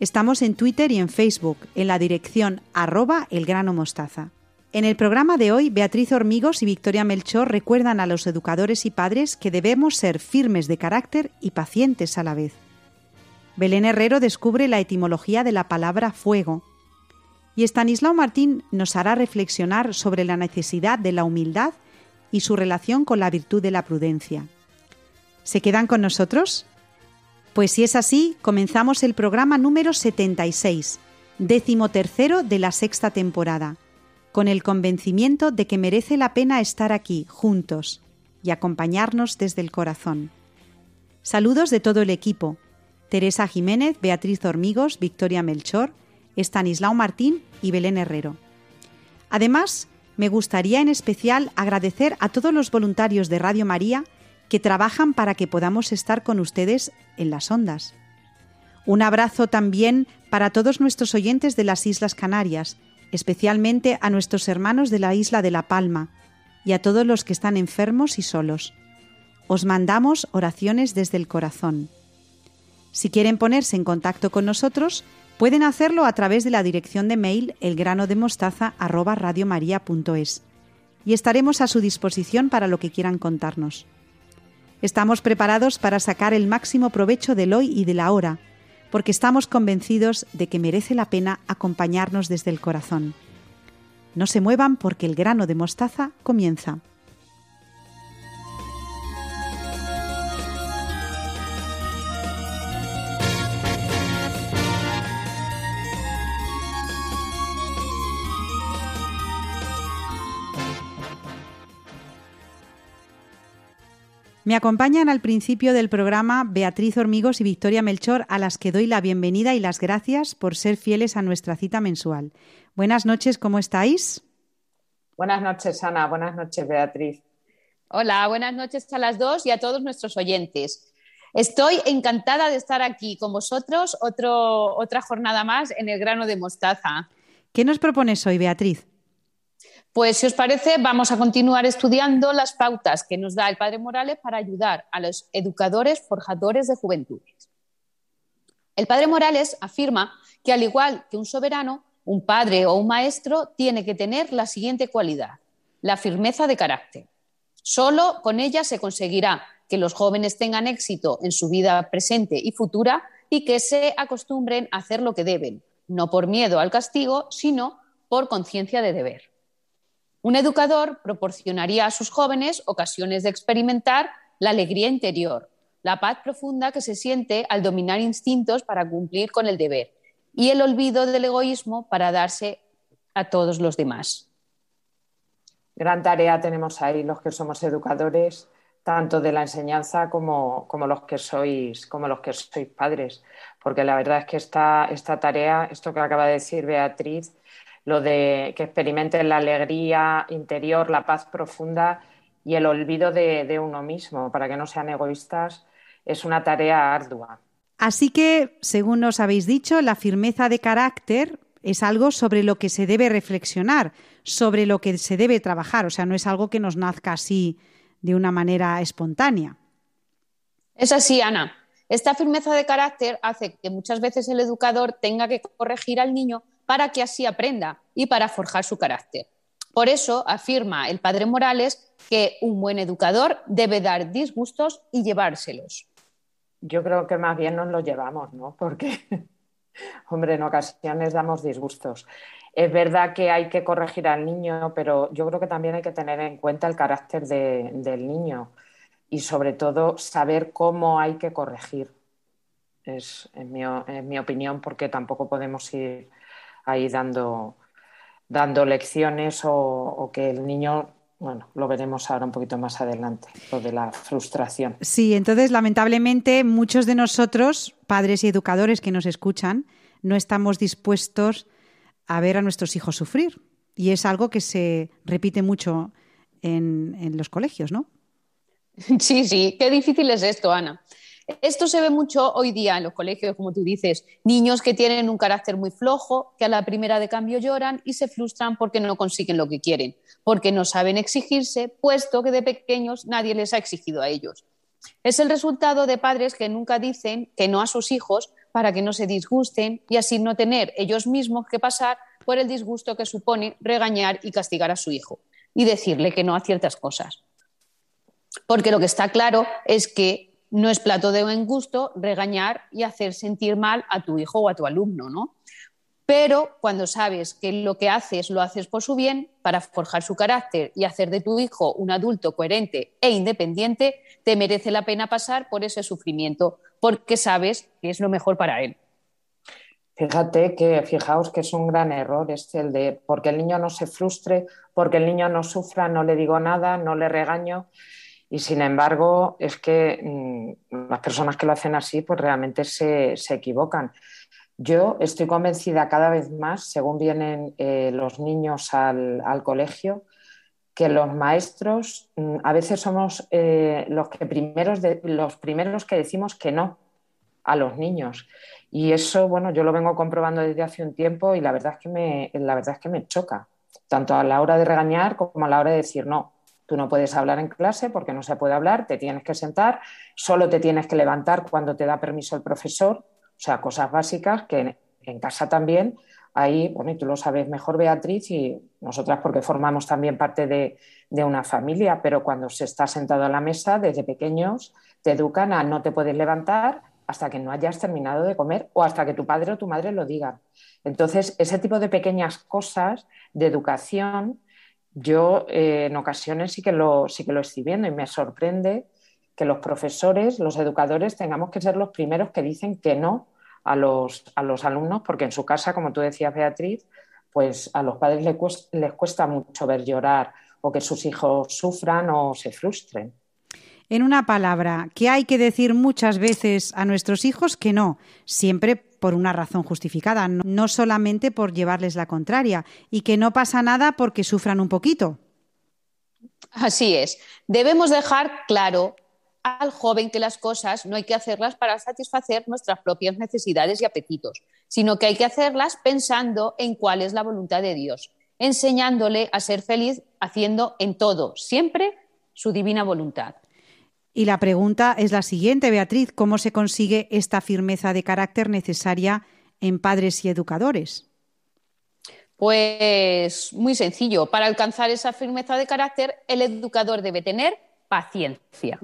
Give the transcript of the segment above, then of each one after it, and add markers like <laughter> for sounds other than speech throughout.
Estamos en Twitter y en Facebook, en la dirección arroba elgranomostaza. En el programa de hoy, Beatriz Hormigos y Victoria Melchor recuerdan a los educadores y padres que debemos ser firmes de carácter y pacientes a la vez. Belén Herrero descubre la etimología de la palabra fuego. Y Estanislao Martín nos hará reflexionar sobre la necesidad de la humildad y su relación con la virtud de la prudencia. ¿Se quedan con nosotros? Pues si es así, comenzamos el programa número 76, décimo tercero de la sexta temporada, con el convencimiento de que merece la pena estar aquí, juntos, y acompañarnos desde el corazón. Saludos de todo el equipo, Teresa Jiménez, Beatriz Hormigos, Victoria Melchor, Estanislao Martín y Belén Herrero. Además, me gustaría en especial agradecer a todos los voluntarios de Radio María que trabajan para que podamos estar con ustedes en las ondas. Un abrazo también para todos nuestros oyentes de las Islas Canarias, especialmente a nuestros hermanos de la isla de La Palma y a todos los que están enfermos y solos. Os mandamos oraciones desde el corazón. Si quieren ponerse en contacto con nosotros, pueden hacerlo a través de la dirección de mail elgranodemostaza@radiomaria.es y estaremos a su disposición para lo que quieran contarnos. Estamos preparados para sacar el máximo provecho del hoy y de la hora, porque estamos convencidos de que merece la pena acompañarnos desde el corazón. No se muevan porque el grano de mostaza comienza. Me acompañan al principio del programa Beatriz Hormigos y Victoria Melchor, a las que doy la bienvenida y las gracias por ser fieles a nuestra cita mensual. Buenas noches, ¿cómo estáis? Buenas noches, Ana. Buenas noches, Beatriz. Hola, buenas noches a las dos y a todos nuestros oyentes. Estoy encantada de estar aquí con vosotros otro, otra jornada más en el grano de mostaza. ¿Qué nos propones hoy, Beatriz? Pues si os parece, vamos a continuar estudiando las pautas que nos da el Padre Morales para ayudar a los educadores forjadores de juventudes. El Padre Morales afirma que al igual que un soberano, un padre o un maestro tiene que tener la siguiente cualidad, la firmeza de carácter. Solo con ella se conseguirá que los jóvenes tengan éxito en su vida presente y futura y que se acostumbren a hacer lo que deben, no por miedo al castigo, sino por conciencia de deber. Un educador proporcionaría a sus jóvenes ocasiones de experimentar la alegría interior, la paz profunda que se siente al dominar instintos para cumplir con el deber y el olvido del egoísmo para darse a todos los demás. Gran tarea tenemos ahí los que somos educadores, tanto de la enseñanza como, los, que sois, como los que sois padres, porque la verdad es que esta, esta tarea, esto que acaba de decir Beatriz, lo de que experimenten la alegría interior, la paz profunda y el olvido de, uno mismo, para que no sean egoístas, es una tarea ardua. Así que, según nos habéis dicho, la firmeza de carácter es algo sobre lo que se debe reflexionar, sobre lo que se debe trabajar, o sea, no es algo que nos nazca así de una manera espontánea. Es así, Ana. Esta firmeza de carácter hace que muchas veces el educador tenga que corregir al niño para que así aprenda y para forjar su carácter. Por eso afirma el padre Morales que un buen educador debe dar disgustos y llevárselos. Yo creo que más bien nos los llevamos, ¿no? Porque, <laughs> hombre, en ocasiones damos disgustos. Es verdad que hay que corregir al niño, pero yo creo que también hay que tener en cuenta el carácter del niño y sobre todo saber cómo hay que corregir. Es en mi opinión, porque tampoco podemos ir ahí dando, dando lecciones o, que el niño bueno, lo veremos ahora un poquito más adelante, lo de la frustración. Sí, entonces lamentablemente muchos de nosotros, padres y educadores que nos escuchan, no estamos dispuestos a ver a nuestros hijos sufrir. Y es algo que se repite mucho en, en los colegios, ¿no? Sí, sí, qué difícil es esto, Ana. Esto se ve mucho hoy día en los colegios, como tú dices, niños que tienen un carácter muy flojo, que a la primera de cambio lloran y se frustran porque no consiguen lo que quieren, porque no saben exigirse, puesto que de pequeños nadie les ha exigido a ellos. Es el resultado de padres que nunca dicen que no a sus hijos para que no se disgusten y así no tener ellos mismos que pasar por el disgusto que supone regañar y castigar a su hijo y decirle que no a ciertas cosas. Porque lo que está claro es que no es plato de buen gusto regañar y hacer sentir mal a tu hijo o a tu alumno, ¿no? Pero cuando sabes que lo que haces lo haces por su bien, para forjar su carácter y hacer de tu hijo un adulto coherente e independiente, te merece la pena pasar por ese sufrimiento, porque sabes que es lo mejor para él. Fíjate que, fijaos que es un gran error este el de porque el niño no se frustre, porque el niño no sufra, no le digo nada, no le regaño. Y sin embargo, es que mm, las personas que lo hacen así, pues realmente se, equivocan. Yo estoy convencida cada vez más, según vienen eh, los niños al, colegio, que los maestros mm, a veces somos eh, los, primeros los primeros que decimos que no a los niños. Y eso, bueno, yo lo vengo comprobando desde hace un tiempo y la verdad es que me, la verdad es que me choca, tanto a la hora de regañar como a la hora de decir no. Tú no puedes hablar en clase porque no se puede hablar, te tienes que sentar, solo te tienes que levantar cuando te da permiso el profesor, o sea, cosas básicas que en, casa también ahí, bueno, y tú lo sabes mejor, Beatriz, y nosotras porque formamos también parte de, de, una familia, pero cuando se está sentado a la mesa, desde pequeños, te educan a no te puedes levantar hasta que no hayas terminado de comer o hasta que tu padre o tu madre lo digan. Entonces, ese tipo de pequeñas cosas de educación yo eh, en ocasiones sí que, lo, sí que lo estoy viendo y me sorprende que los profesores, los educadores, tengamos que ser los primeros que dicen que no a los, a los alumnos, porque en su casa, como tú decías, Beatriz, pues a los padres les cuesta, les cuesta mucho ver llorar o que sus hijos sufran o se frustren. En una palabra, que hay que decir muchas veces a nuestros hijos que no, siempre por una razón justificada, no solamente por llevarles la contraria, y que no pasa nada porque sufran un poquito. Así es. Debemos dejar claro al joven que las cosas no hay que hacerlas para satisfacer nuestras propias necesidades y apetitos, sino que hay que hacerlas pensando en cuál es la voluntad de Dios, enseñándole a ser feliz haciendo en todo, siempre su divina voluntad. Y la pregunta es la siguiente, Beatriz, ¿cómo se consigue esta firmeza de carácter necesaria en padres y educadores? Pues muy sencillo. Para alcanzar esa firmeza de carácter, el educador debe tener paciencia.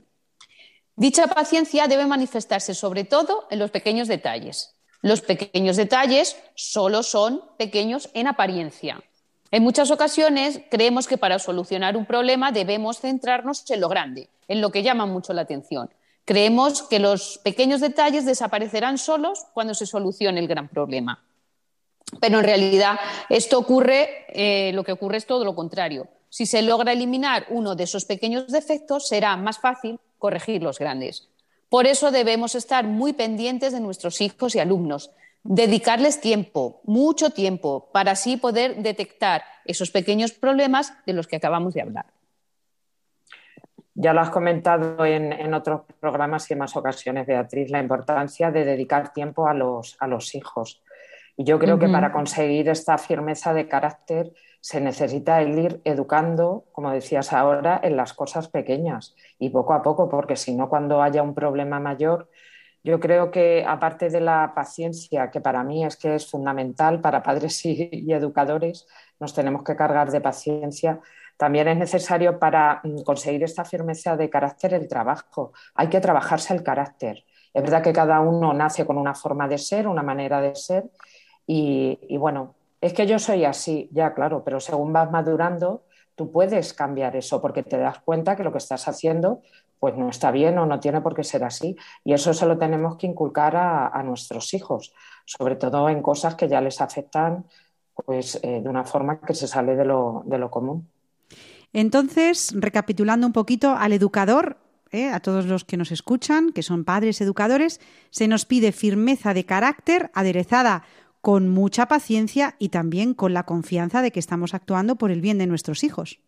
Dicha paciencia debe manifestarse sobre todo en los pequeños detalles. Los pequeños detalles solo son pequeños en apariencia. En muchas ocasiones creemos que para solucionar un problema debemos centrarnos en lo grande, en lo que llama mucho la atención. Creemos que los pequeños detalles desaparecerán solos cuando se solucione el gran problema. Pero en realidad esto ocurre, eh, lo que ocurre es todo lo contrario. Si se logra eliminar uno de esos pequeños defectos, será más fácil corregir los grandes. Por eso debemos estar muy pendientes de nuestros hijos y alumnos, dedicarles tiempo, mucho tiempo, para así poder detectar esos pequeños problemas de los que acabamos de hablar. Ya lo has comentado en, otros programas y en más ocasiones, Beatriz, la importancia de dedicar tiempo a los, a los hijos. Y yo creo que para conseguir esta firmeza de carácter se necesita el ir educando, como decías ahora, en las cosas pequeñas y poco a poco, porque si no, cuando haya un problema mayor, yo creo que aparte de la paciencia, que para mí es que es fundamental para padres <laughs> y, educadores, nos tenemos que cargar de paciencia. También es necesario para mm, conseguir esta firmeza de carácter el trabajo. Hay que trabajarse el carácter. Es verdad que cada uno nace con una forma de ser, una manera de ser. Y, bueno, es que yo soy así, ya claro, pero según vas madurando, tú puedes cambiar eso porque te das cuenta que lo que estás haciendo pues no está bien o no tiene por qué ser así. Y eso se lo tenemos que inculcar a, nuestros hijos, sobre todo en cosas que ya les afectan pues, eh, de una forma que se sale de lo común. Entonces, recapitulando un poquito, al educador, eh, a todos los que nos escuchan, que son padres educadores, se nos pide firmeza de carácter aderezada con mucha paciencia y también con la confianza de que estamos actuando por el bien de nuestros hijos.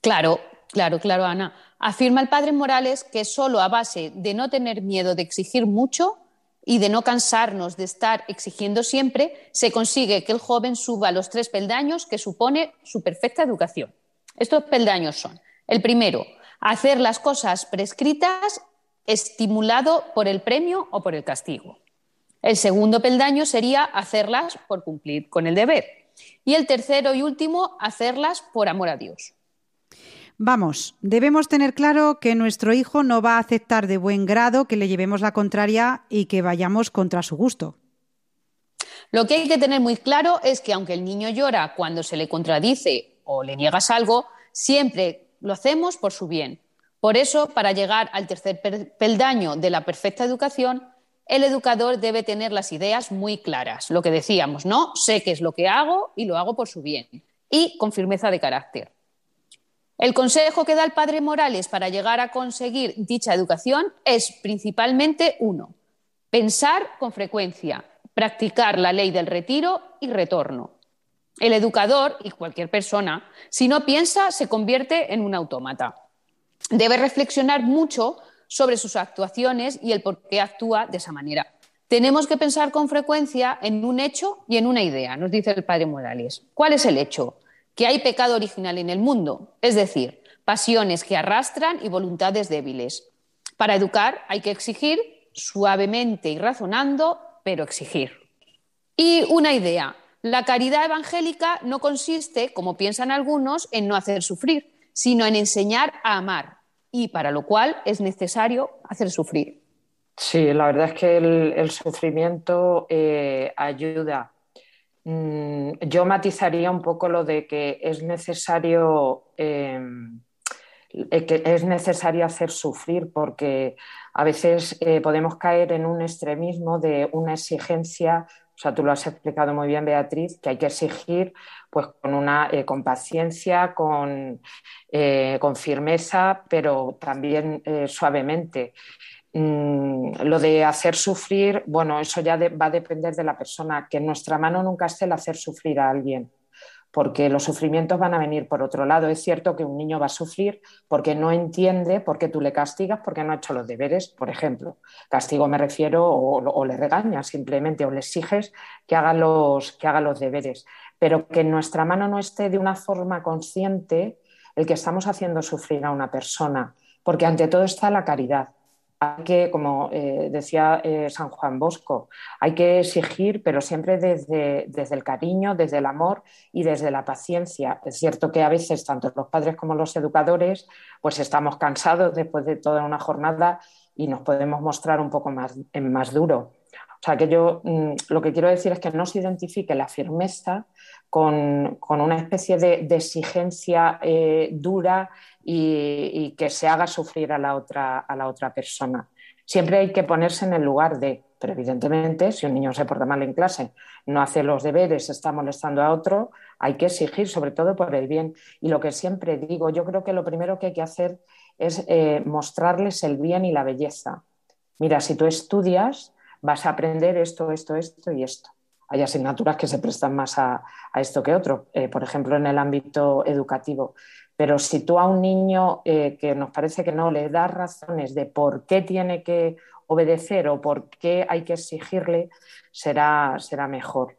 Claro, claro, claro, Ana. Afirma el padre Morales que solo a base de no tener miedo de exigir mucho y de no cansarnos de estar exigiendo siempre, se consigue que el joven suba los tres peldaños que supone su perfecta educación. Estos peldaños son, el primero, hacer las cosas prescritas estimulado por el premio o por el castigo. El segundo peldaño sería hacerlas por cumplir con el deber. Y el tercero y último, hacerlas por amor a Dios. Vamos, debemos tener claro que nuestro hijo no va a aceptar de buen grado que le llevemos la contraria y que vayamos contra su gusto. Lo que hay que tener muy claro es que aunque el niño llora cuando se le contradice o le niegas algo, siempre lo hacemos por su bien. Por eso, para llegar al tercer peldaño de la perfecta educación, el educador debe tener las ideas muy claras. Lo que decíamos, ¿no? Sé qué es lo que hago y lo hago por su bien. Y con firmeza de carácter. El consejo que da el padre Morales para llegar a conseguir dicha educación es principalmente uno, pensar con frecuencia, practicar la ley del retiro y retorno. El educador y cualquier persona, si no piensa, se convierte en un autómata. Debe reflexionar mucho sobre sus actuaciones y el por qué actúa de esa manera. Tenemos que pensar con frecuencia en un hecho y en una idea, nos dice el padre Morales. ¿Cuál es el hecho? que hay pecado original en el mundo, es decir, pasiones que arrastran y voluntades débiles. Para educar hay que exigir suavemente y razonando, pero exigir. Y una idea, la caridad evangélica no consiste, como piensan algunos, en no hacer sufrir, sino en enseñar a amar, y para lo cual es necesario hacer sufrir. Sí, la verdad es que el, sufrimiento eh, ayuda Mm, yo matizaría un poco lo de que es necesario, em, eh, que es necesario hacer sufrir porque a veces eh, podemos caer en un extremismo de una exigencia, o sea, tú lo has explicado muy bien, Beatriz, que hay que exigir pues con una eh, con paciencia, con, con firmeza, pero también suavemente. Mm, lo de hacer sufrir, bueno, eso ya va a depender de la persona, que en nuestra mano nunca esté el hacer sufrir a alguien, porque los sufrimientos van a venir por otro lado. Es cierto que un niño va a sufrir porque no entiende por qué tú le castigas, porque no ha hecho los deberes, por ejemplo. Castigo me refiero o, le regañas simplemente o le exiges que haga, los, que haga los deberes, pero que en nuestra mano no esté de una forma consciente el que estamos haciendo sufrir a una persona, porque ante todo está la caridad hay que, como eh, decía eh, San Juan Bosco, hay que exigir, pero siempre desde, desde, el cariño, desde el amor y desde la paciencia. Es cierto que a veces tanto los padres como los educadores pues estamos cansados después de toda una jornada y nos podemos mostrar un poco más, más duro. O sea, que yo mm, lo que quiero decir es que no se identifique la firmeza con, una especie de, exigencia eh, dura y, que se haga sufrir a la, otra, a la otra persona. Siempre hay que ponerse en el lugar de, pero evidentemente, si un niño se porta mal en clase, no hace los deberes, está molestando a otro, hay que exigir, sobre todo por el bien. Y lo que siempre digo, yo creo que lo primero que hay que hacer es eh, mostrarles el bien y la belleza. Mira, si tú estudias, vas a aprender esto, esto, esto y esto. Hay asignaturas que se prestan más a, esto que otro, eh, por ejemplo, en el ámbito educativo. Pero si tú a un niño eh, que nos parece que no le das razones de por qué tiene que obedecer o por qué hay que exigirle, será, será mejor.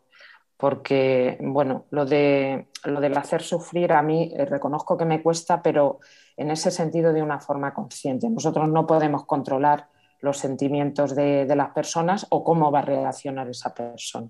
Porque, bueno, lo, de, lo del hacer sufrir a mí eh, reconozco que me cuesta, pero en ese sentido de una forma consciente. Nosotros no podemos controlar los sentimientos de, las personas o cómo va a reaccionar esa persona.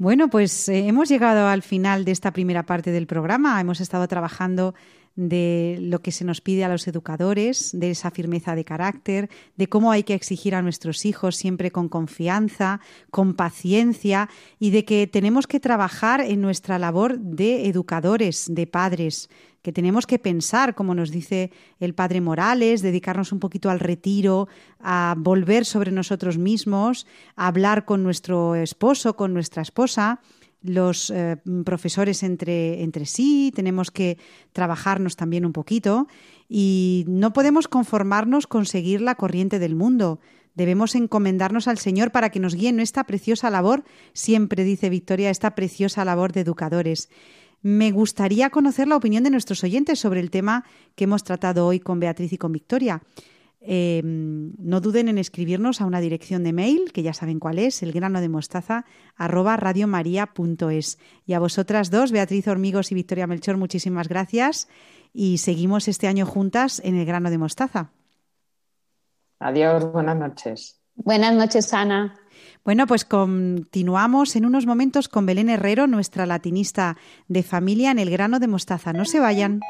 Bueno, pues eh, hemos llegado al final de esta primera parte del programa. Hemos estado trabajando de lo que se nos pide a los educadores, de esa firmeza de carácter, de cómo hay que exigir a nuestros hijos siempre con confianza, con paciencia y de que tenemos que trabajar en nuestra labor de educadores, de padres, que tenemos que pensar, como nos dice el padre Morales, dedicarnos un poquito al retiro, a volver sobre nosotros mismos, a hablar con nuestro esposo, con nuestra esposa los eh, profesores entre, entre sí, tenemos que trabajarnos también un poquito y no podemos conformarnos con seguir la corriente del mundo. Debemos encomendarnos al Señor para que nos guíe en esta preciosa labor, siempre dice Victoria, esta preciosa labor de educadores. Me gustaría conocer la opinión de nuestros oyentes sobre el tema que hemos tratado hoy con Beatriz y con Victoria. Eh, no duden en escribirnos a una dirección de mail, que ya saben cuál es, el grano de mostaza, arroba radiomaria.es. Y a vosotras dos, Beatriz Hormigos y Victoria Melchor, muchísimas gracias. Y seguimos este año juntas en el grano de mostaza. Adiós, buenas noches. Buenas noches, Ana. Bueno, pues continuamos en unos momentos con Belén Herrero, nuestra latinista de familia en el grano de mostaza. No se vayan.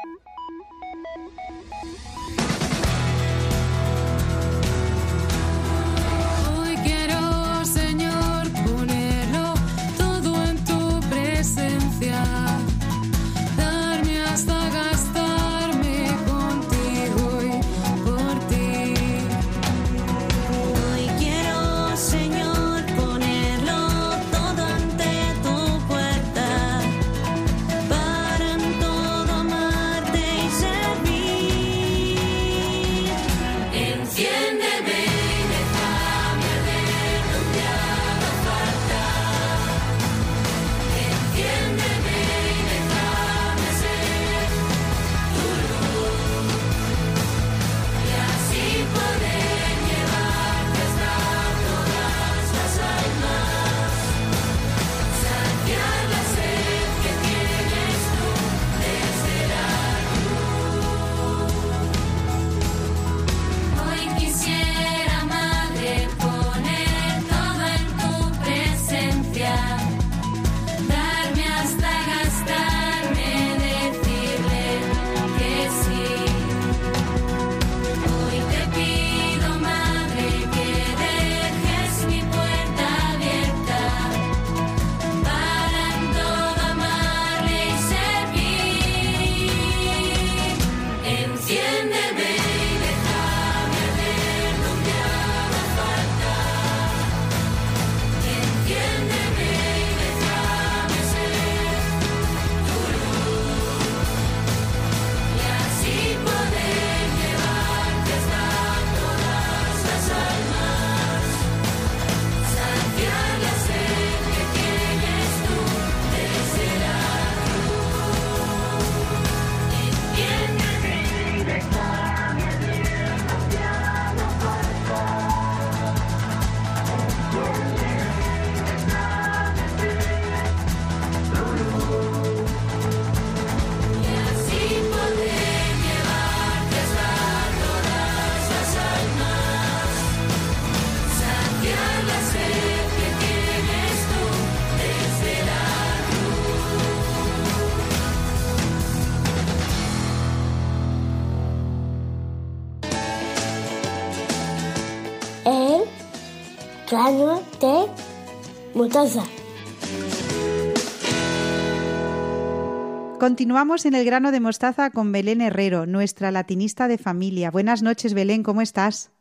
Continuamos en el grano de mostaza con Belén Herrero, nuestra latinista de familia. Buenas noches, Belén, ¿cómo estás?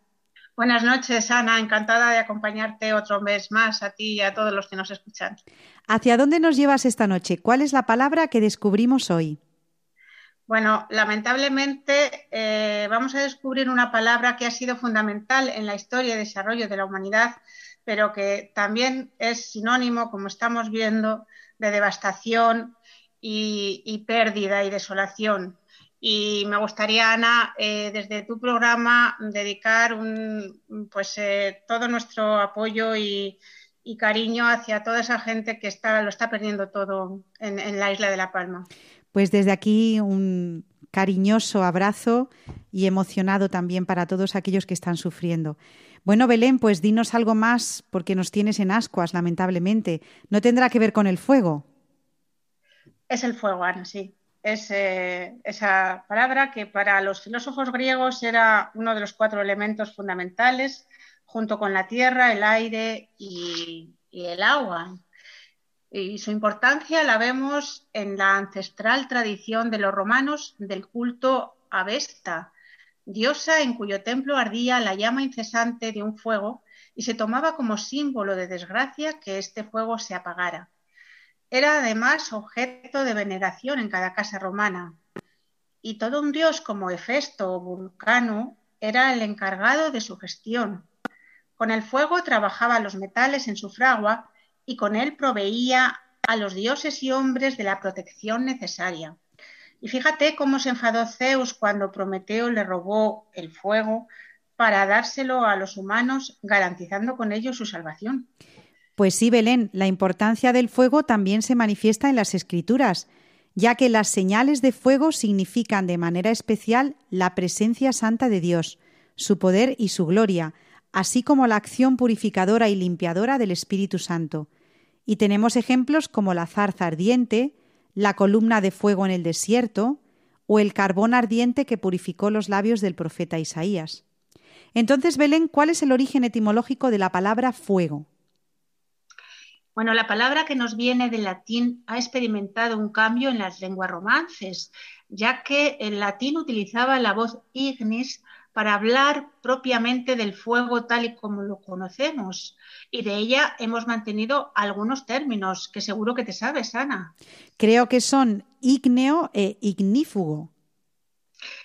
Buenas noches, Ana. Encantada de acompañarte otro mes más a ti y a todos los que nos escuchan. ¿Hacia dónde nos llevas esta noche? ¿Cuál es la palabra que descubrimos hoy? Bueno, lamentablemente eh, vamos a descubrir una palabra que ha sido fundamental en la historia y desarrollo de la humanidad pero que también es sinónimo, como estamos viendo, de devastación y, pérdida y desolación. Y me gustaría, Ana, eh, desde tu programa, dedicar pues, eh, todo nuestro apoyo y, cariño hacia toda esa gente que está, lo está perdiendo todo en la isla de La Palma. Pues desde aquí un cariñoso abrazo y emocionado también para todos aquellos que están sufriendo. Bueno, Belén, pues dinos algo más porque nos tienes en ascuas, lamentablemente. ¿No tendrá que ver con el fuego? Es el fuego, Ana, sí. Es eh, esa palabra que para los filósofos griegos era uno de los cuatro elementos fundamentales, junto con la tierra, el aire y, y el agua. Y su importancia la vemos en la ancestral tradición de los romanos del culto a Vesta, diosa en cuyo templo ardía la llama incesante de un fuego y se tomaba como símbolo de desgracia que este fuego se apagara. Era además objeto de veneración en cada casa romana. Y todo un dios como Hefesto o Vulcano era el encargado de su gestión. Con el fuego trabajaba los metales en su fragua y con él proveía a los dioses y hombres de la protección necesaria. Y fíjate cómo se enfadó Zeus cuando Prometeo le robó el fuego para dárselo a los humanos, garantizando con ello su salvación. Pues sí, Belén, la importancia del fuego también se manifiesta en las escrituras, ya que las señales de fuego significan de manera especial la presencia santa de Dios, su poder y su gloria, así como la acción purificadora y limpiadora del Espíritu Santo. Y tenemos ejemplos como la zarza ardiente, la columna de fuego en el desierto, o el carbón ardiente que purificó los labios del profeta Isaías. Entonces, Belén, ¿cuál es el origen etimológico de la palabra fuego? Bueno, la palabra que nos viene del latín ha experimentado un cambio en las lenguas romances, ya que el latín utilizaba la voz ignis para hablar propiamente del fuego tal y como lo conocemos. Y de ella hemos mantenido algunos términos que seguro que te sabes, Ana. Creo que son ígneo e ignífugo.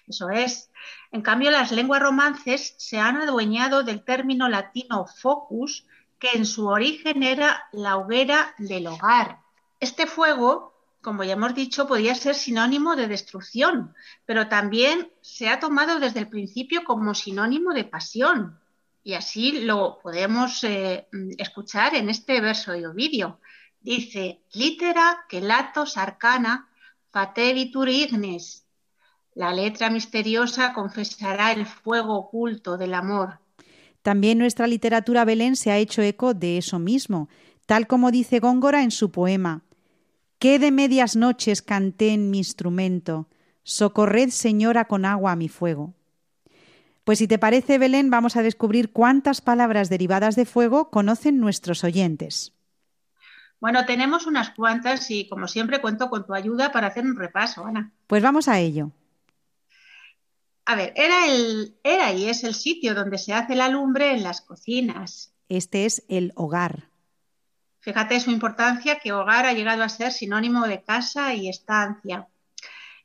Eso es. En cambio, las lenguas romances se han adueñado del término latino focus, que en su origen era la hoguera del hogar. Este fuego como ya hemos dicho, podía ser sinónimo de destrucción, pero también se ha tomado desde el principio como sinónimo de pasión. Y así lo podemos eh, escuchar en este verso de Ovidio. Dice, litera que latos arcana fatevitur ignes. La letra misteriosa confesará el fuego oculto del amor. También nuestra literatura Belén se ha hecho eco de eso mismo, tal como dice Góngora en su poema. ¿Qué de medias noches canté en mi instrumento? Socorred, señora, con agua a mi fuego. Pues si te parece, Belén, vamos a descubrir cuántas palabras derivadas de fuego conocen nuestros oyentes. Bueno, tenemos unas cuantas y como siempre cuento con tu ayuda para hacer un repaso, Ana. Pues vamos a ello. A ver, era, el, era y es el sitio donde se hace la lumbre en las cocinas. Este es el hogar. Fíjate su importancia que hogar ha llegado a ser sinónimo de casa y estancia.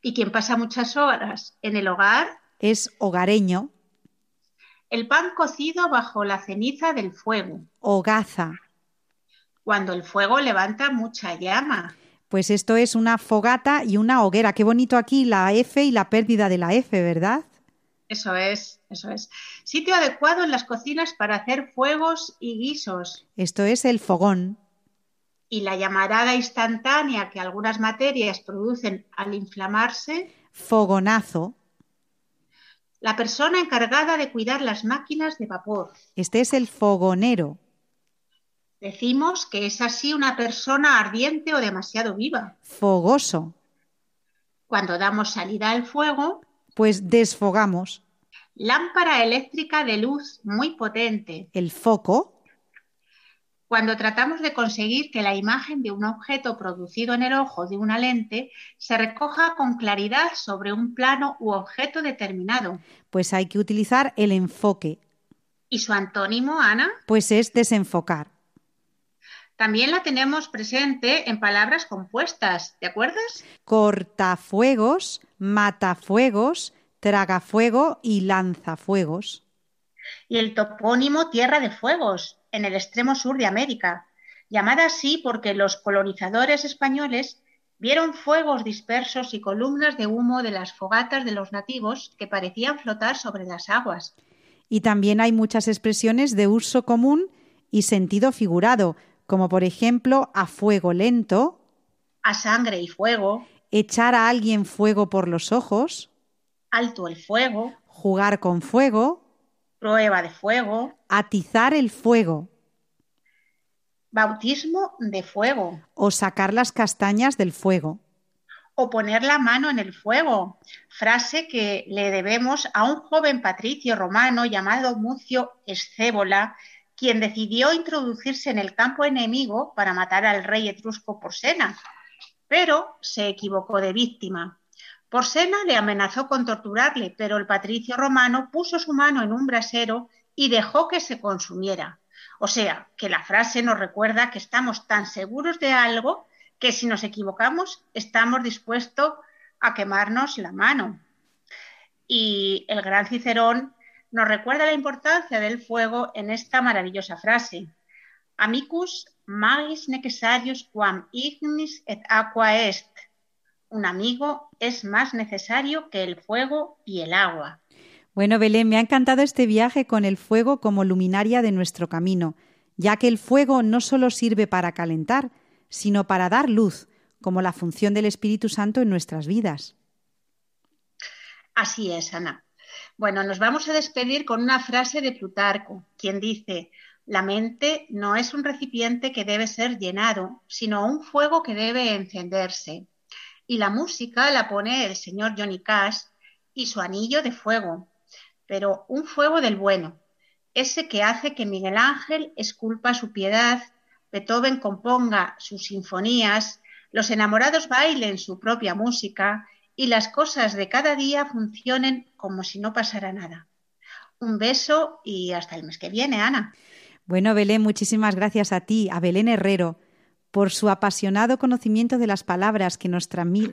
Y quien pasa muchas horas en el hogar es hogareño. El pan cocido bajo la ceniza del fuego. Hogaza. Cuando el fuego levanta mucha llama. Pues esto es una fogata y una hoguera. Qué bonito aquí la F y la pérdida de la F, ¿verdad? Eso es, eso es. Sitio adecuado en las cocinas para hacer fuegos y guisos. Esto es el fogón y la llamarada instantánea que algunas materias producen al inflamarse. Fogonazo. La persona encargada de cuidar las máquinas de vapor. Este es el fogonero. Decimos que es así una persona ardiente o demasiado viva. Fogoso. Cuando damos salida al fuego. Pues desfogamos. Lámpara eléctrica de luz muy potente. El foco. Cuando tratamos de conseguir que la imagen de un objeto producido en el ojo de una lente se recoja con claridad sobre un plano u objeto determinado. Pues hay que utilizar el enfoque. ¿Y su antónimo, Ana? Pues es desenfocar. También la tenemos presente en palabras compuestas, ¿te acuerdas? Cortafuegos, matafuegos, tragafuego y lanzafuegos. Y el topónimo Tierra de Fuegos, en el extremo sur de América, llamada así porque los colonizadores españoles vieron fuegos dispersos y columnas de humo de las fogatas de los nativos que parecían flotar sobre las aguas. Y también hay muchas expresiones de uso común y sentido figurado, como por ejemplo a fuego lento, a sangre y fuego, echar a alguien fuego por los ojos, alto el fuego, jugar con fuego, prueba de fuego, atizar el fuego, bautismo de fuego, o sacar las castañas del fuego, o poner la mano en el fuego, frase que le debemos a un joven patricio romano llamado Mucio Escébola, quien decidió introducirse en el campo enemigo para matar al rey etrusco Porsena, pero se equivocó de víctima. Porsena le amenazó con torturarle, pero el patricio romano puso su mano en un brasero y dejó que se consumiera. O sea, que la frase nos recuerda que estamos tan seguros de algo que si nos equivocamos estamos dispuestos a quemarnos la mano. Y el gran Cicerón nos recuerda la importancia del fuego en esta maravillosa frase. Amicus magis necessarius quam ignis et aqua est. Un amigo es más necesario que el fuego y el agua. Bueno, Belén, me ha encantado este viaje con el fuego como luminaria de nuestro camino, ya que el fuego no solo sirve para calentar, sino para dar luz, como la función del Espíritu Santo en nuestras vidas. Así es, Ana. Bueno, nos vamos a despedir con una frase de Plutarco, quien dice, la mente no es un recipiente que debe ser llenado, sino un fuego que debe encenderse. Y la música la pone el señor Johnny Cash y su anillo de fuego, pero un fuego del bueno, ese que hace que Miguel Ángel esculpa su piedad, Beethoven componga sus sinfonías, los enamorados bailen su propia música y las cosas de cada día funcionen como si no pasara nada. Un beso y hasta el mes que viene, Ana. Bueno, Belén, muchísimas gracias a ti, a Belén Herrero, por su apasionado conocimiento de las palabras que nos,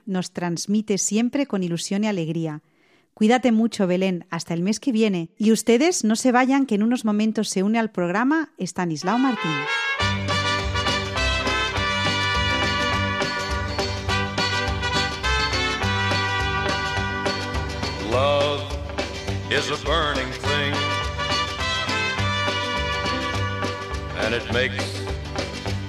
nos transmite siempre con ilusión y alegría. Cuídate mucho, Belén, hasta el mes que viene. Y ustedes no se vayan, que en unos momentos se une al programa Estanislao Martín. is a burning thing, and it makes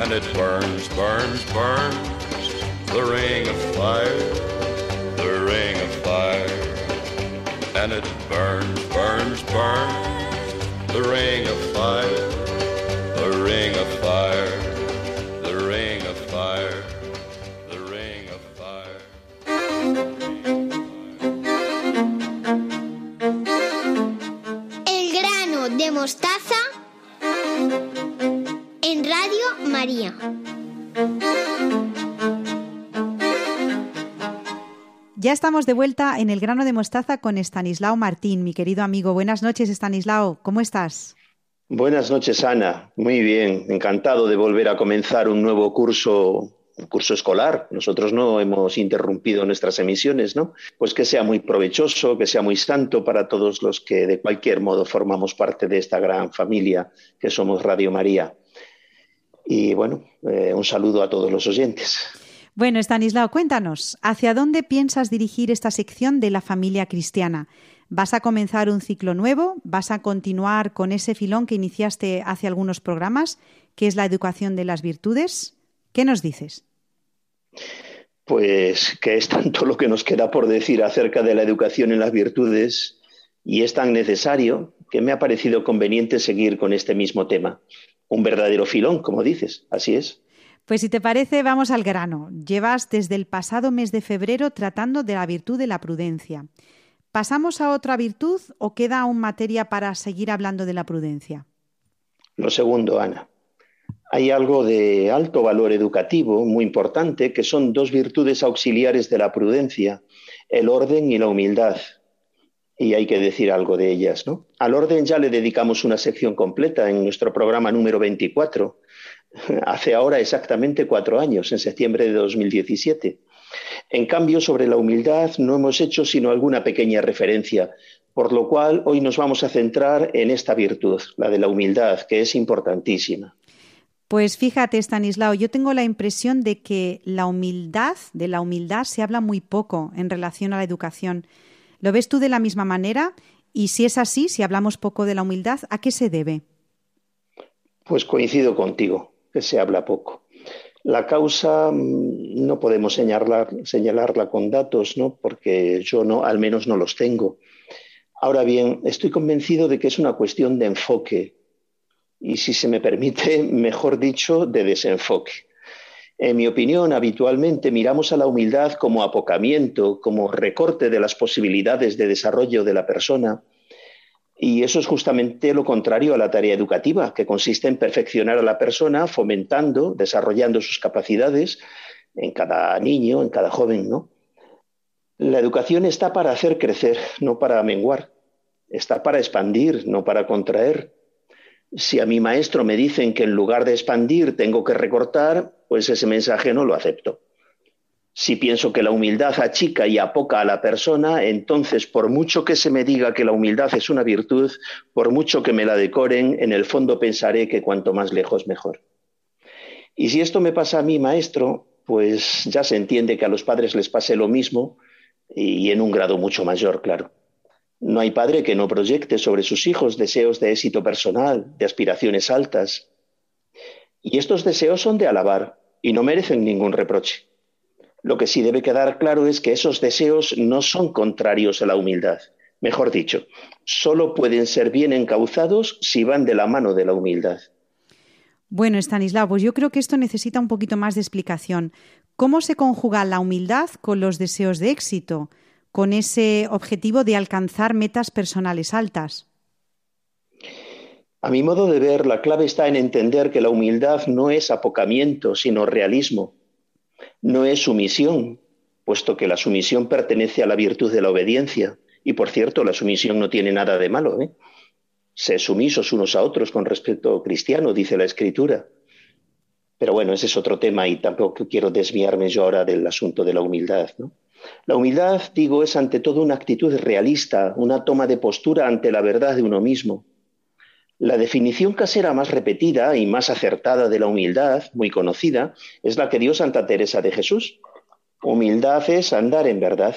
And it burns, burns, burns, the ring of fire, the ring of fire. And it burns, burns, burns, the ring of fire, the ring of fire, Ya estamos de vuelta en el grano de mostaza con Estanislao Martín, mi querido amigo. Buenas noches, Estanislao. ¿Cómo estás? Buenas noches, Ana. Muy bien. Encantado de volver a comenzar un nuevo curso curso escolar. Nosotros no hemos interrumpido nuestras emisiones, ¿no? Pues que sea muy provechoso, que sea muy santo para todos los que de cualquier modo formamos parte de esta gran familia que somos Radio María. Y bueno, eh, un saludo a todos los oyentes. Bueno, Stanislao, cuéntanos, ¿hacia dónde piensas dirigir esta sección de la familia cristiana? ¿Vas a comenzar un ciclo nuevo? ¿Vas a continuar con ese filón que iniciaste hace algunos programas, que es la educación de las virtudes? ¿Qué nos dices? Pues que es tanto lo que nos queda por decir acerca de la educación en las virtudes y es tan necesario que me ha parecido conveniente seguir con este mismo tema. un verdadero filón, como dices, así es. Pues si te parece, vamos al grano. Llevas desde el pasado mes de febrero tratando de la virtud de la prudencia. ¿Pasamos a otra virtud o queda aún materia para seguir hablando de la prudencia? Lo segundo, Ana. Hay algo de alto valor educativo, muy importante, que son dos virtudes auxiliares de la prudencia, el orden y la humildad. Y hay que decir algo de ellas, ¿no? Al orden ya le dedicamos una sección completa en nuestro programa número 24, <laughs> hace ahora exactamente cuatro años, en septiembre de 2017. En cambio, sobre la humildad no hemos hecho sino alguna pequeña referencia, por lo cual hoy nos vamos a centrar en esta virtud, la de la humildad, que es importantísima. Pues fíjate, Stanislao, yo tengo la impresión de que la humildad, de la humildad se habla muy poco en relación a la educación. ¿Lo ves tú de la misma manera? Y si es así, si hablamos poco de la humildad, ¿a qué se debe? Pues coincido contigo, que se habla poco. La causa mm, no podemos señalarla con datos, ¿no? porque yo no, al menos no los tengo. Ahora bien, estoy convencido de que es una cuestión de enfoque y, si se me permite, <laughs> mejor dicho, de desenfoque. En mi opinión, habitualmente miramos a la humildad como apocamiento, como recorte de las posibilidades de desarrollo de la persona, y eso es justamente lo contrario a la tarea educativa, que consiste en perfeccionar a la persona, fomentando, desarrollando sus capacidades en cada niño, en cada joven, ¿no? La educación está para hacer crecer, no para menguar. Está para expandir, no para contraer. Si a mi maestro me dicen que en lugar de expandir tengo que recortar, pues ese mensaje no lo acepto. Si pienso que la humildad achica y apoca a la persona, entonces por mucho que se me diga que la humildad es una virtud, por mucho que me la decoren, en el fondo pensaré que cuanto más lejos mejor. Y si esto me pasa a mí, maestro, pues ya se entiende que a los padres les pase lo mismo y en un grado mucho mayor, claro. No hay padre que no proyecte sobre sus hijos deseos de éxito personal, de aspiraciones altas. Y estos deseos son de alabar y no merecen ningún reproche. Lo que sí debe quedar claro es que esos deseos no son contrarios a la humildad. Mejor dicho, solo pueden ser bien encauzados si van de la mano de la humildad. Bueno, Stanislao, pues yo creo que esto necesita un poquito más de explicación. ¿Cómo se conjuga la humildad con los deseos de éxito, con ese objetivo de alcanzar metas personales altas? A mi modo de ver, la clave está en entender que la humildad no es apocamiento, sino realismo no es sumisión, puesto que la sumisión pertenece a la virtud de la obediencia. Y por cierto, la sumisión no tiene nada de malo. ¿eh? Sé sumisos unos a otros con respecto cristiano, dice la Escritura. Pero bueno, ese es otro tema y tampoco quiero desviarme yo ahora del asunto de la humildad. La humildad, digo, es ante todo una actitud realista, una toma de postura ante la verdad de uno mismo. La definición casera más repetida y más acertada de la humildad, muy conocida, es la que dio Santa Teresa de Jesús. Humildad es andar en verdad.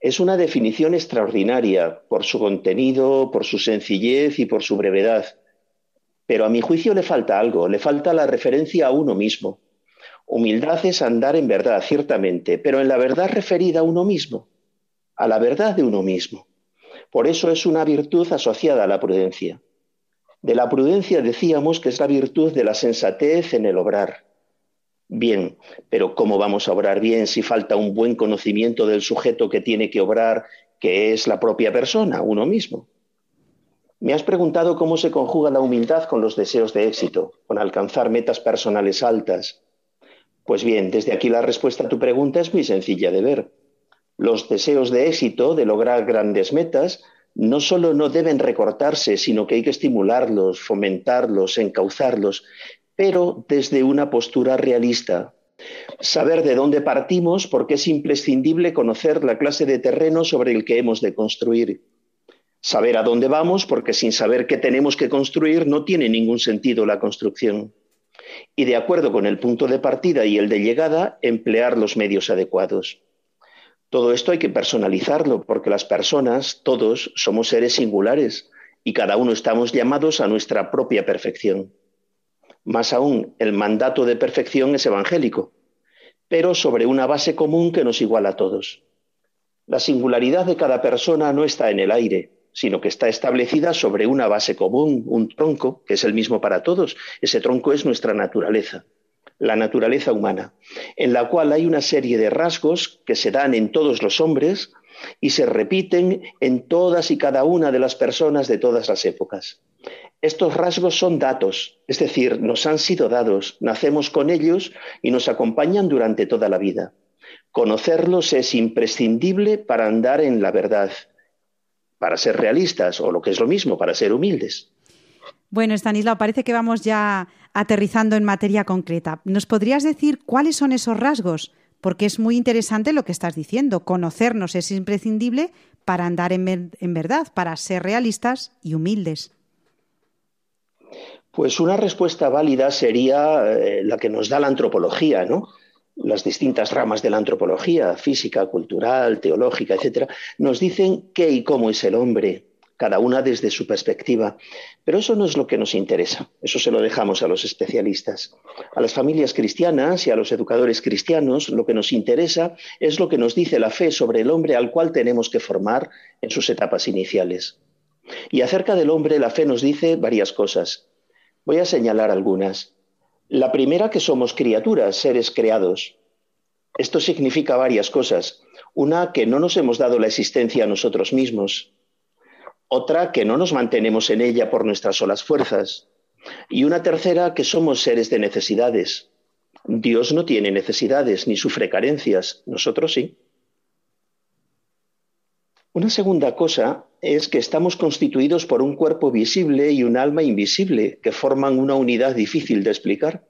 Es una definición extraordinaria por su contenido, por su sencillez y por su brevedad. Pero a mi juicio le falta algo, le falta la referencia a uno mismo. Humildad es andar en verdad, ciertamente, pero en la verdad referida a uno mismo, a la verdad de uno mismo. Por eso es una virtud asociada a la prudencia. De la prudencia decíamos que es la virtud de la sensatez en el obrar. Bien, pero ¿cómo vamos a obrar bien si falta un buen conocimiento del sujeto que tiene que obrar, que es la propia persona, uno mismo? Me has preguntado cómo se conjuga la humildad con los deseos de éxito, con alcanzar metas personales altas. Pues bien, desde aquí la respuesta a tu pregunta es muy sencilla de ver. Los deseos de éxito, de lograr grandes metas, no solo no deben recortarse, sino que hay que estimularlos, fomentarlos, encauzarlos, pero desde una postura realista. Saber de dónde partimos porque es imprescindible conocer la clase de terreno sobre el que hemos de construir. Saber a dónde vamos porque sin saber qué tenemos que construir no tiene ningún sentido la construcción. Y de acuerdo con el punto de partida y el de llegada, emplear los medios adecuados. Todo esto hay que personalizarlo porque las personas, todos, somos seres singulares y cada uno estamos llamados a nuestra propia perfección. Más aún, el mandato de perfección es evangélico, pero sobre una base común que nos iguala a todos. La singularidad de cada persona no está en el aire, sino que está establecida sobre una base común, un tronco, que es el mismo para todos. Ese tronco es nuestra naturaleza, la naturaleza humana, en la cual hay una serie de rasgos que se dan en todos los hombres y se repiten en todas y cada una de las personas de todas las épocas. Estos rasgos son datos, es decir, nos han sido dados, nacemos con ellos y nos acompañan durante toda la vida. Conocerlos es imprescindible para andar en la verdad, para ser realistas o lo que es lo mismo, para ser humildes. Bueno, Stanislao, parece que vamos ya aterrizando en materia concreta. ¿Nos podrías decir cuáles son esos rasgos? Porque es muy interesante lo que estás diciendo. Conocernos es imprescindible para andar en, en verdad, para ser realistas y humildes. Pues una respuesta válida sería eh, la que nos da la antropología, ¿no? las distintas ramas de la antropología, física, cultural, teológica, etcétera, nos dicen qué y cómo es el hombre, cada una desde su perspectiva. Pero eso no es lo que nos interesa, eso se lo dejamos a los especialistas. A las familias cristianas y a los educadores cristianos lo que nos interesa es lo que nos dice la fe sobre el hombre al cual tenemos que formar en sus etapas iniciales. Y acerca del hombre la fe nos dice varias cosas. Voy a señalar algunas. La primera que somos criaturas, seres creados. Esto significa varias cosas. Una, que no nos hemos dado la existencia a nosotros mismos. Otra, que no nos mantenemos en ella por nuestras solas fuerzas. Y una tercera, que somos seres de necesidades. Dios no tiene necesidades ni sufre carencias, nosotros sí. Una segunda cosa es que estamos constituidos por un cuerpo visible y un alma invisible que forman una unidad difícil de explicar.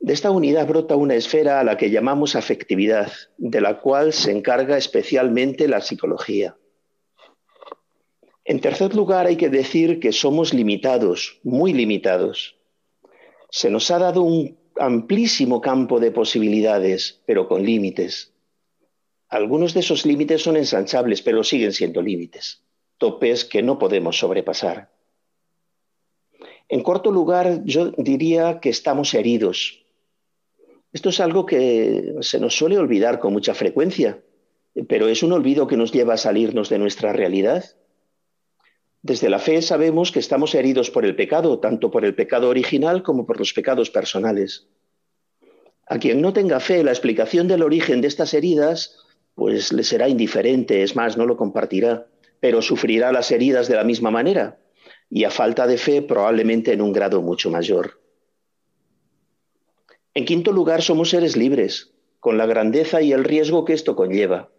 De esta unidad brota una esfera a la que llamamos afectividad, de la cual se encarga especialmente la psicología. En tercer lugar, hay que decir que somos limitados, muy limitados. Se nos ha dado un amplísimo campo de posibilidades, pero con límites. Algunos de esos límites son ensanchables, pero siguen siendo límites, topes que no podemos sobrepasar. En cuarto lugar, yo diría que estamos heridos. Esto es algo que se nos suele olvidar con mucha frecuencia, pero es un olvido que nos lleva a salirnos de nuestra realidad. Desde la fe sabemos que estamos heridos por el pecado, tanto por el pecado original como por los pecados personales. A quien no tenga fe, la explicación del origen de estas heridas pues le será indiferente, es más, no lo compartirá, pero sufrirá las heridas de la misma manera y a falta de fe probablemente en un grado mucho mayor. En quinto lugar, somos seres libres, con la grandeza y el riesgo que esto conlleva.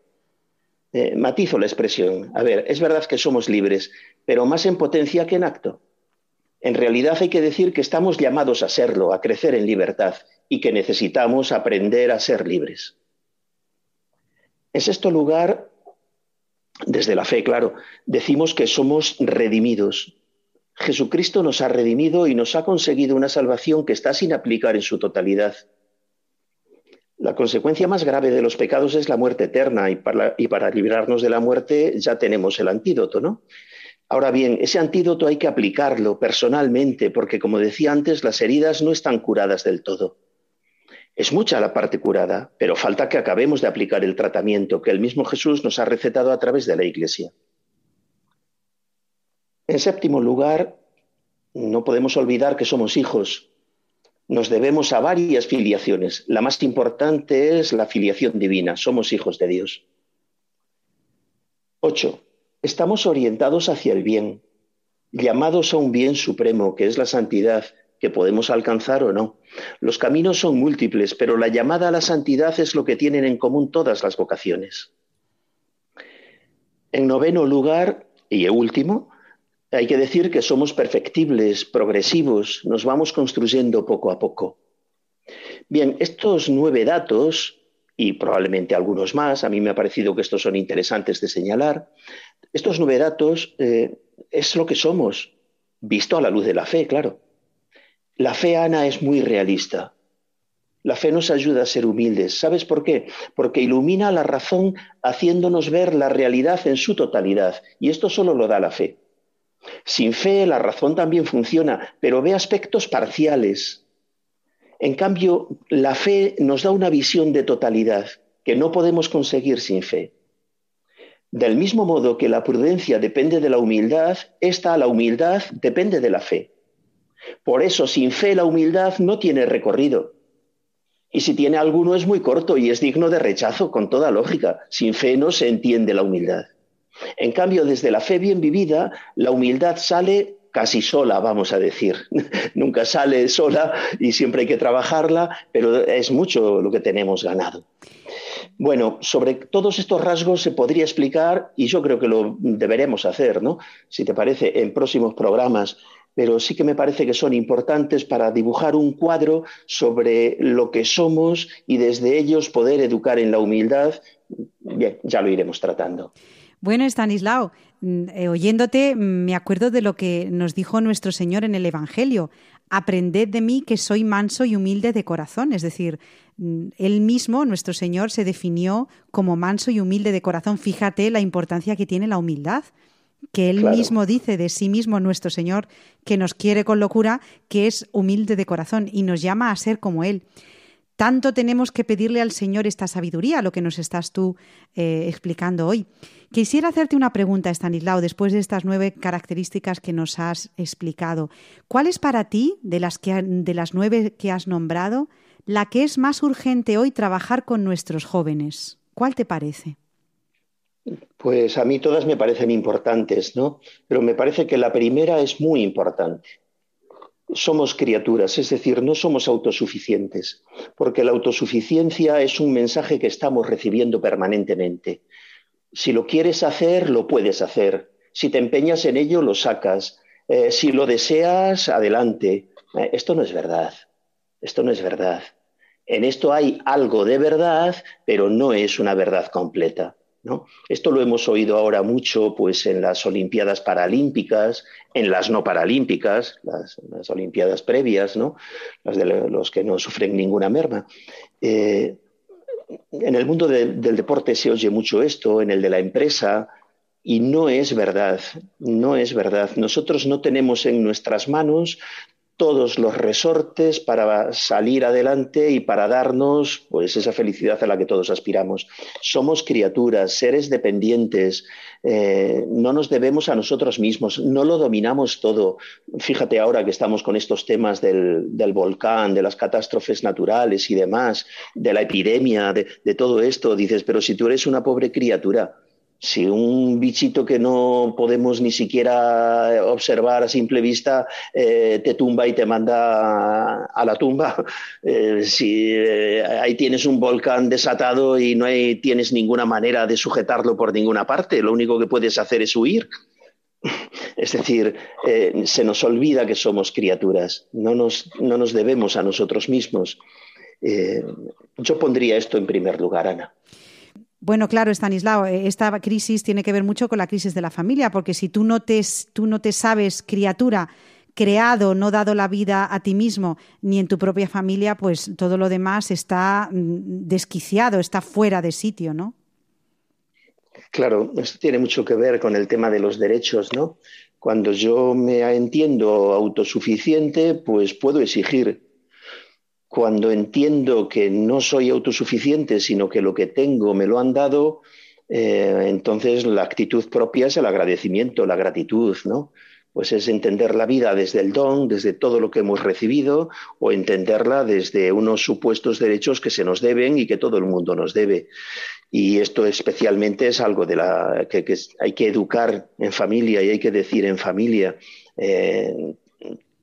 Eh, matizo la expresión. A ver, es verdad que somos libres, pero más en potencia que en acto. En realidad hay que decir que estamos llamados a serlo, a crecer en libertad, y que necesitamos aprender a ser libres. En sexto lugar, desde la fe, claro, decimos que somos redimidos. Jesucristo nos ha redimido y nos ha conseguido una salvación que está sin aplicar en su totalidad. La consecuencia más grave de los pecados es la muerte eterna y para, y para librarnos de la muerte ya tenemos el antídoto, ¿no? Ahora bien, ese antídoto hay que aplicarlo personalmente porque, como decía antes, las heridas no están curadas del todo. Es mucha la parte curada, pero falta que acabemos de aplicar el tratamiento que el mismo Jesús nos ha recetado a través de la Iglesia. En séptimo lugar, no podemos olvidar que somos hijos. Nos debemos a varias filiaciones. La más importante es la filiación divina. Somos hijos de Dios. Ocho. Estamos orientados hacia el bien, llamados a un bien supremo, que es la santidad, que podemos alcanzar o no. Los caminos son múltiples, pero la llamada a la santidad es lo que tienen en común todas las vocaciones. En noveno lugar, y último, hay que decir que somos perfectibles, progresivos, nos vamos construyendo poco a poco. Bien, estos nueve datos, y probablemente algunos más, a mí me ha parecido que estos son interesantes de señalar, estos nueve datos eh, es lo que somos, visto a la luz de la fe, claro. La fe, Ana, es muy realista. La fe nos ayuda a ser humildes. ¿Sabes por qué? Porque ilumina la razón haciéndonos ver la realidad en su totalidad. Y esto solo lo da la fe. Sin fe la razón también funciona, pero ve aspectos parciales. En cambio, la fe nos da una visión de totalidad que no podemos conseguir sin fe. Del mismo modo que la prudencia depende de la humildad, esta, la humildad, depende de la fe. Por eso, sin fe, la humildad no tiene recorrido. Y si tiene alguno es muy corto y es digno de rechazo, con toda lógica. Sin fe no se entiende la humildad. En cambio, desde la fe bien vivida, la humildad sale casi sola, vamos a decir. <laughs> Nunca sale sola y siempre hay que trabajarla, pero es mucho lo que tenemos ganado. Bueno, sobre todos estos rasgos se podría explicar, y yo creo que lo deberemos hacer, ¿no? Si te parece, en próximos programas, pero sí que me parece que son importantes para dibujar un cuadro sobre lo que somos y desde ellos poder educar en la humildad. Bien, ya lo iremos tratando. Bueno, Stanislao, mm, eh, oyéndote me acuerdo de lo que nos dijo nuestro Señor en el Evangelio. Aprended de mí que soy manso y humilde de corazón. Es decir, Mm, él mismo, nuestro Señor, se definió como manso y humilde de corazón. Fíjate la importancia que tiene la humildad, que él mismo dice de sí mismo, nuestro Señor, que nos quiere con locura, que es humilde de corazón y nos llama a ser como Él. Tanto tenemos que pedirle al Señor esta sabiduría, lo que nos estás tú eh, explicando hoy. Quisiera hacerte una pregunta, Stanislao, después de estas nueve características que nos has explicado. ¿Cuál es para ti, de las, de las nueve que has nombrado, la que es más urgente hoy trabajar con nuestros jóvenes. ¿Cuál te parece? Pues a mí todas me parecen importantes, ¿no? Pero me parece que la primera es muy importante. Somos criaturas, es decir, no somos autosuficientes, porque la autosuficiencia es un mensaje que estamos recibiendo permanentemente. Si lo quieres hacer, lo puedes hacer. Si te empeñas en ello, lo sacas. Eh, si lo deseas, adelante. Eh, esto no es verdad. Esto no es verdad. En esto hay algo de verdad, pero no es una verdad completa. Esto lo hemos oído ahora mucho pues, en las Olimpiadas Paralímpicas, en las no paralímpicas, las, Olimpiadas previas, ¿no? las de los que no sufren ninguna merma. Eh, en el mundo del deporte se oye mucho esto, en el de la empresa, y no es verdad, no es verdad. Nosotros no tenemos en nuestras manos todos los resortes para salir adelante y para darnos pues esa felicidad a la que todos aspiramos. Somos criaturas, seres dependientes, eh, no nos debemos a nosotros mismos, no lo dominamos todo. Fíjate ahora que estamos con estos temas del, volcán, de las catástrofes naturales y demás, de la epidemia, de todo esto, dices, pero si tú eres una pobre criatura, si un bichito que no podemos ni siquiera observar a simple vista eh, te tumba y te manda a la tumba, <laughs> eh, si eh, ahí tienes un volcán desatado y no tienes ninguna manera de sujetarlo por ninguna parte, lo único que puedes hacer es huir. <laughs> Es decir, se nos olvida que somos criaturas, no nos, no nos debemos a nosotros mismos. yo pondría esto en primer lugar, Ana. Bueno, claro, Stanislao, eh, esta crisis tiene que ver mucho con la crisis de la familia, porque si tú no te, tú no te sabes criatura, creado, no dado la vida a ti mismo, ni en tu propia familia, pues todo lo demás está mm, desquiciado, está fuera de sitio, ¿no? Claro, esto tiene mucho que ver con el tema de los derechos, ¿no? Cuando yo me entiendo autosuficiente, pues puedo exigir cuando entiendo que no soy autosuficiente, sino que lo que tengo me lo han dado, eh, entonces la actitud propia es el agradecimiento, la gratitud, ¿no? Pues es entender la vida desde el don, desde todo lo que hemos recibido, o entenderla desde unos supuestos derechos que se nos deben y que todo el mundo nos debe. Y esto especialmente es algo de la que, hay que educar en familia y hay que decir en familia. Eh,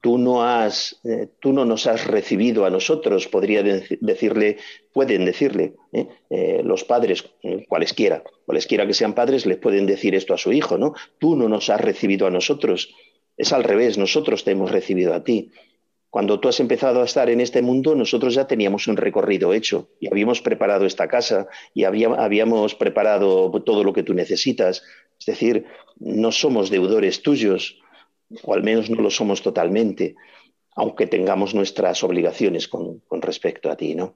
tú no, has, eh, tú no nos has recibido a nosotros, podría decirle, pueden decirle ¿eh? Eh, los padres, cualesquiera, cualesquiera que sean padres, les pueden decir esto a su hijo, ¿no? Tú no nos has recibido a nosotros, es al revés, nosotros te hemos recibido a ti. Cuando tú has empezado a estar en este mundo, nosotros ya teníamos un recorrido hecho y habíamos preparado esta casa y habíamos preparado todo lo que tú necesitas. Es decir, no somos deudores tuyos, o al menos no lo somos totalmente. aunque tengamos nuestras obligaciones con, respecto a ti. ¿no?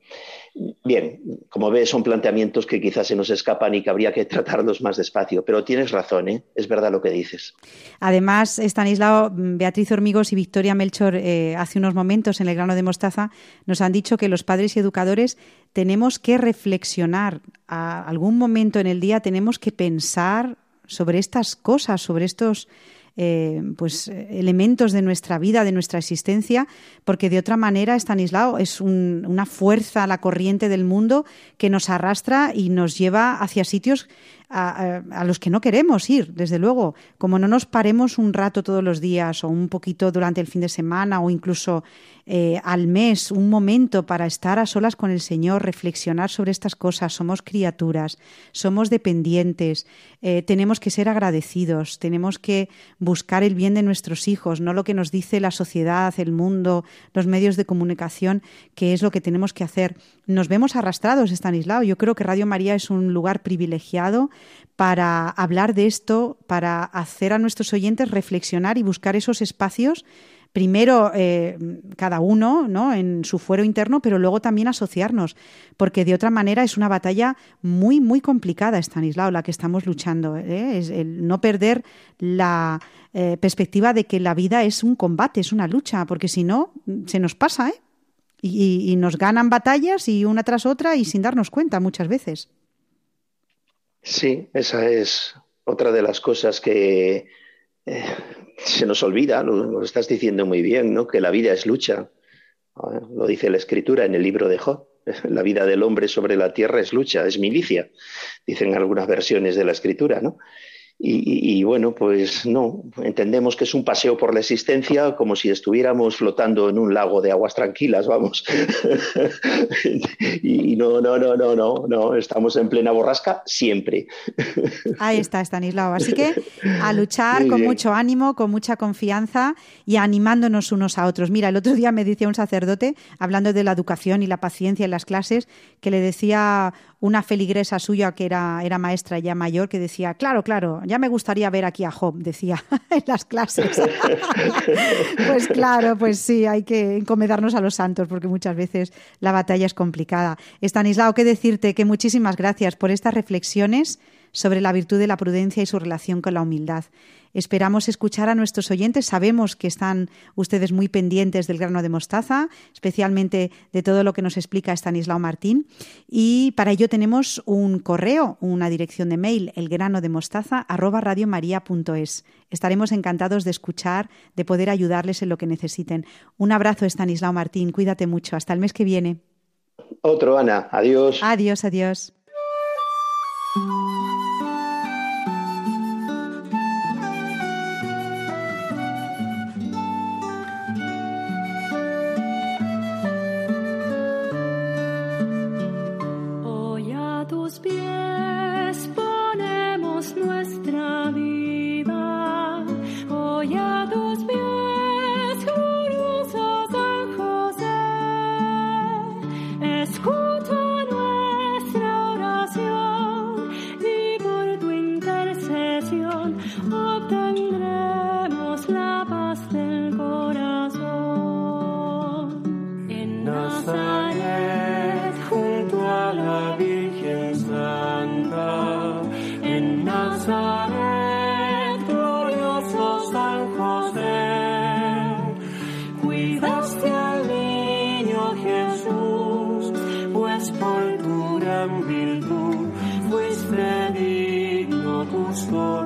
Bien, como ves, son planteamientos que quizás se nos escapan y que habría que tratarlos más despacio, pero tienes razón, ¿eh? es verdad lo que dices. Además, Estanislao, Beatriz Hormigos y Victoria Melchor, eh, hace unos momentos en el grano de mostaza, nos han dicho que los padres y educadores tenemos que reflexionar. A algún momento en el día tenemos que pensar sobre estas cosas, sobre estos eh, pues, elementos de nuestra vida, de nuestra existencia, porque de otra manera Stanislao es una fuerza la corriente del mundo que nos arrastra y nos lleva hacia sitios a, los que no queremos ir, desde luego. Como no nos paremos un rato todos los días o un poquito durante el fin de semana o incluso eh, al mes, un momento para estar a solas con el Señor, reflexionar sobre estas cosas. Somos criaturas, somos dependientes, eh, tenemos que ser agradecidos, tenemos que buscar el bien de nuestros hijos, no lo que nos dice la sociedad, el mundo, los medios de comunicación, que es lo que tenemos que hacer. Nos vemos arrastrados, Estanislao. Yo creo que Radio María es un lugar privilegiado para hablar de esto, para hacer a nuestros oyentes reflexionar y buscar esos espacios primero eh, cada uno ¿no? en su fuero interno, pero luego también asociarnos, porque de otra manera es una batalla muy, muy complicada, Stanislao, la que estamos luchando. ¿eh? Es el no perder la eh, perspectiva de que la vida es un combate, es una lucha, porque si no, se nos pasa, ¿eh? Y, y nos ganan batallas y una tras otra y sin darnos cuenta muchas veces. Sí, esa es otra de las cosas que eh, se nos olvida, lo, estás diciendo muy bien, ¿no? que la vida es lucha. Lo dice la escritura en el libro de Job. <laughs> La vida del hombre sobre la tierra es lucha, es milicia, dicen algunas versiones de la escritura. ¿no? Y, bueno, pues no, entendemos que es un paseo por la existencia como si estuviéramos flotando en un lago de aguas tranquilas, vamos. <laughs> y no, no, no, no, no, no, estamos en plena borrasca siempre. Ahí está, Stanislao. Así que a <laughs> luchar con mucho ánimo, con mucha confianza y animándonos unos a otros. Mira, el otro día me decía un sacerdote, hablando de la educación y la paciencia en las clases, que le decía una feligresa suya que era, era maestra ya mayor, que decía, claro, claro, ya me gustaría ver aquí a Job, decía <laughs> en las clases. <laughs> pues claro, pues sí, hay que encomendarnos a los santos, porque muchas veces la batalla es complicada. Estanislao, qué decirte que muchísimas gracias por estas reflexiones sobre la virtud de la prudencia y su relación con la humildad. Esperamos escuchar a nuestros oyentes. Sabemos que están ustedes muy pendientes del grano de mostaza, especialmente de todo lo que nos explica Stanislao Martín. Y para ello tenemos un correo, una dirección de mail, elgranodemostaza@radiomaria.es. Estaremos encantados de escuchar, de poder ayudarles en lo que necesiten. Un abrazo, Stanislao Martín. Cuídate mucho. Hasta el mes que viene. Otro, Ana. Adiós. Adiós, adiós. Jesús, pues por tu gran virtud fuiste digno tu sol.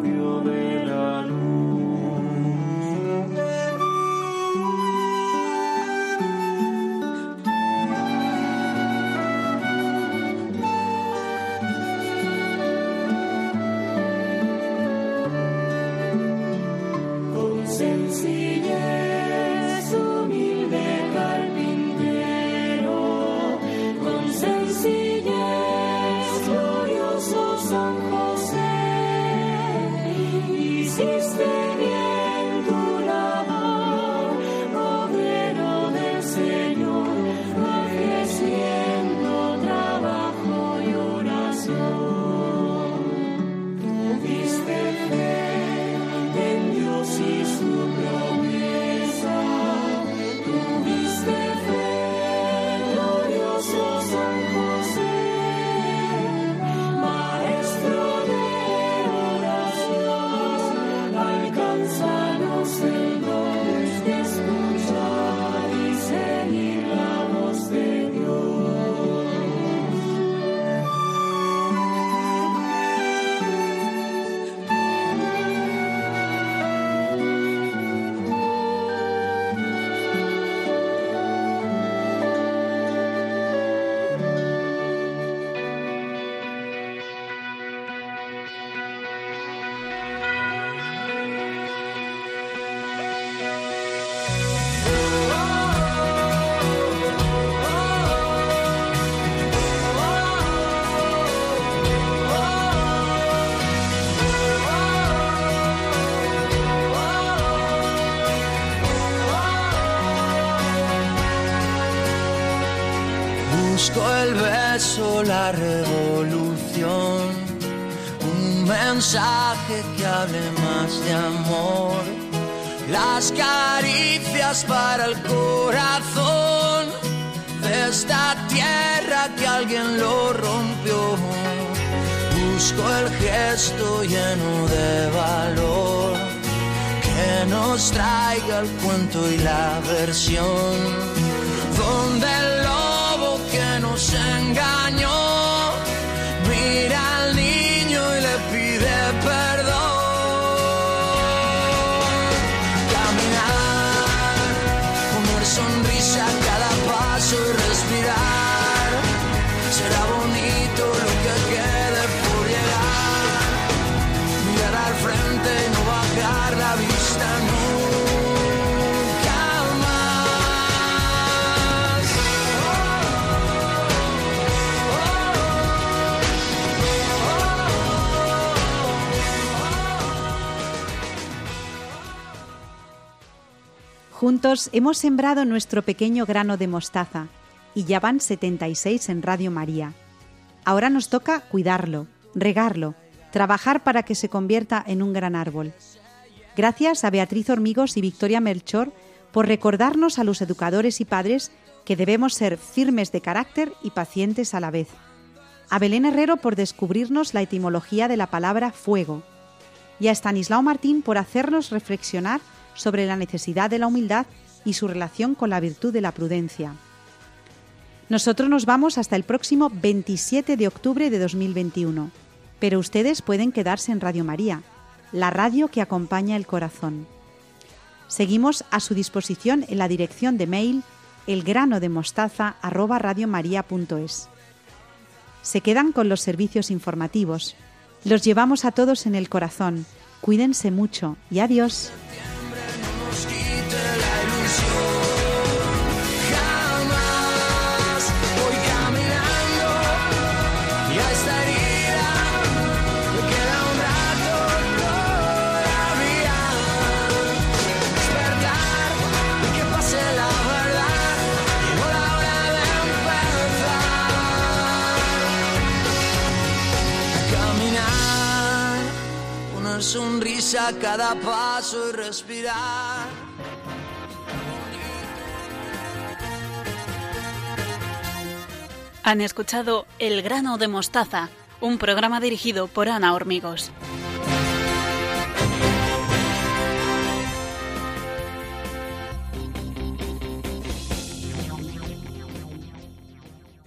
Busco el beso, la revolución, un mensaje que hable más de amor, las caricias para el corazón de esta tierra que alguien lo rompió. Busco el gesto lleno de valor que nos traiga el cuento y la versión. Donde mira al Juntos hemos sembrado nuestro pequeño grano de mostaza y ya van 76 en Radio María. Ahora nos toca cuidarlo, regarlo, trabajar para que se convierta en un gran árbol. Gracias a Beatriz Hormigos y Victoria Melchor por recordarnos a los educadores y padres que debemos ser firmes de carácter y pacientes a la vez. A Belén Herrero por descubrirnos la etimología de la palabra fuego. Y a Stanislao Martín por hacernos reflexionar sobre la necesidad de la humildad y su relación con la virtud de la prudencia. Nosotros nos vamos hasta el próximo 27 de octubre de 2021, pero ustedes pueden quedarse en Radio María, la radio que acompaña el corazón. Seguimos a su disposición en la dirección de mail elgranodemostaza@radiomaria.es. Se quedan con los servicios informativos. Los llevamos a todos en el corazón. Cuídense mucho y adiós. A cada paso y respirar. Han escuchado El grano de mostaza, un programa dirigido por Ana Hormigos.